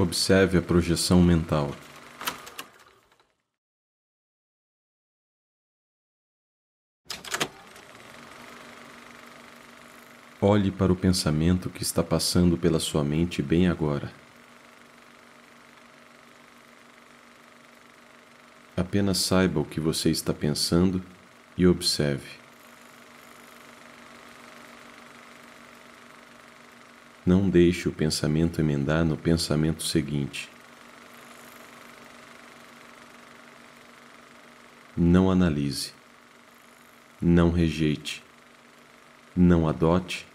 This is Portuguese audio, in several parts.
Observe a projeção mental. Olhe para o pensamento que está passando pela sua mente bem agora. Apenas saiba o que você está pensando e observe. Não deixe o pensamento emendar no pensamento seguinte. Não analise. Não rejeite. Não adote,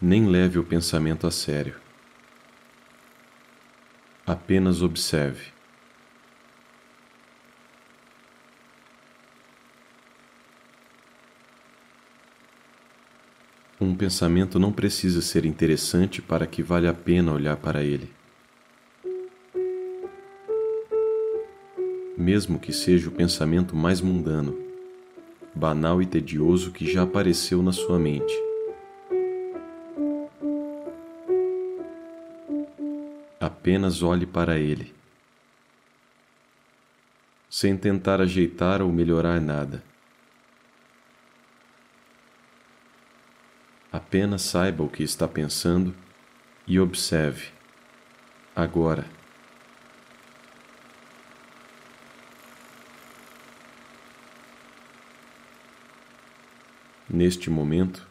nem leve o pensamento a sério. Apenas observe. Um pensamento não precisa ser interessante para que valha a pena olhar para ele. Mesmo que seja o pensamento mais mundano, banal e tedioso que já apareceu na sua mente. Apenas olhe para ele, sem tentar ajeitar ou melhorar nada. Apenas saiba o que está pensando e observe. Agora. Neste momento,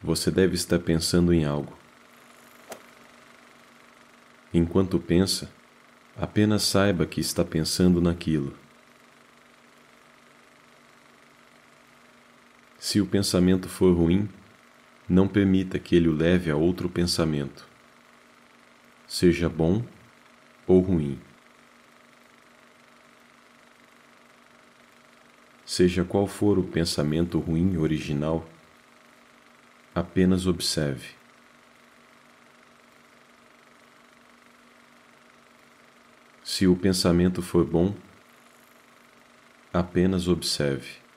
você deve estar pensando em algo. Enquanto pensa, apenas saiba que está pensando naquilo. Se o pensamento for ruim, não permita que ele o leve a outro pensamento, seja bom ou ruim. Seja qual for o pensamento ruim original, apenas observe. Se o pensamento for bom, apenas observe.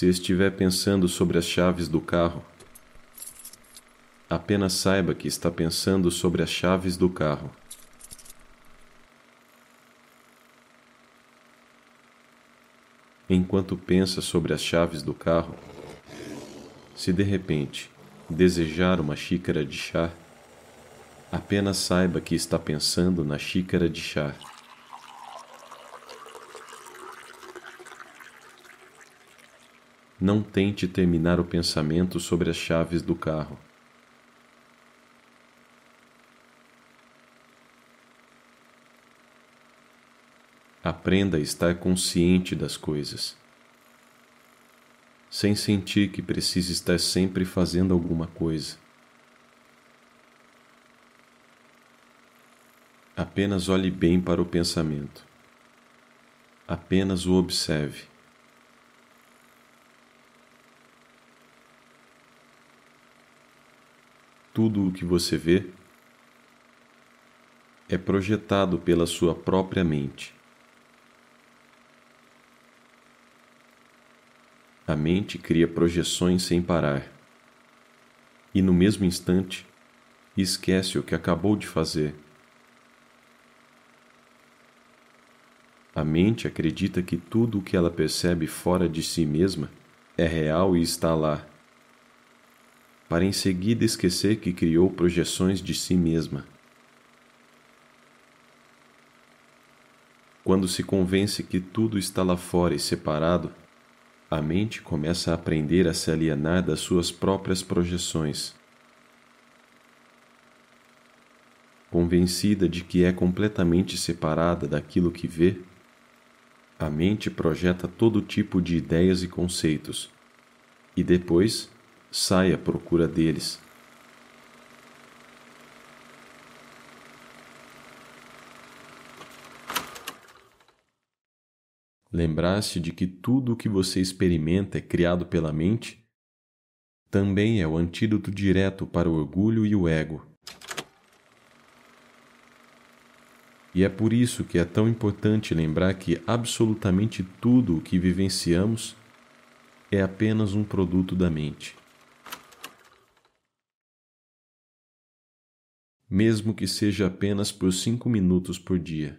Se estiver pensando sobre as chaves do carro, apenas saiba que está pensando sobre as chaves do carro. Enquanto pensa sobre as chaves do carro, se de repente desejar uma xícara de chá, apenas saiba que está pensando na xícara de chá. Não tente terminar o pensamento sobre as chaves do carro. Aprenda a estar consciente das coisas, sem sentir que precisa estar sempre fazendo alguma coisa. Apenas olhe bem para o pensamento. Apenas o observe. Tudo o que você vê é projetado pela sua própria mente. A mente cria projeções sem parar e, no mesmo instante, esquece o que acabou de fazer. A mente acredita que tudo o que ela percebe fora de si mesma é real e está lá para em seguida esquecer que criou projeções de si mesma. Quando se convence que tudo está lá fora e separado, a mente começa a aprender a se alienar das suas próprias projeções. Convencida de que é completamente separada daquilo que vê, a mente projeta todo tipo de ideias e conceitos, e depois sai à procura deles. Lembrar-se de que tudo o que você experimenta é criado pela mente também é o antídoto direto para o orgulho e o ego. E é por isso que é tão importante lembrar que absolutamente tudo o que vivenciamos é apenas um produto da mente. Mesmo que seja apenas por cinco minutos por dia.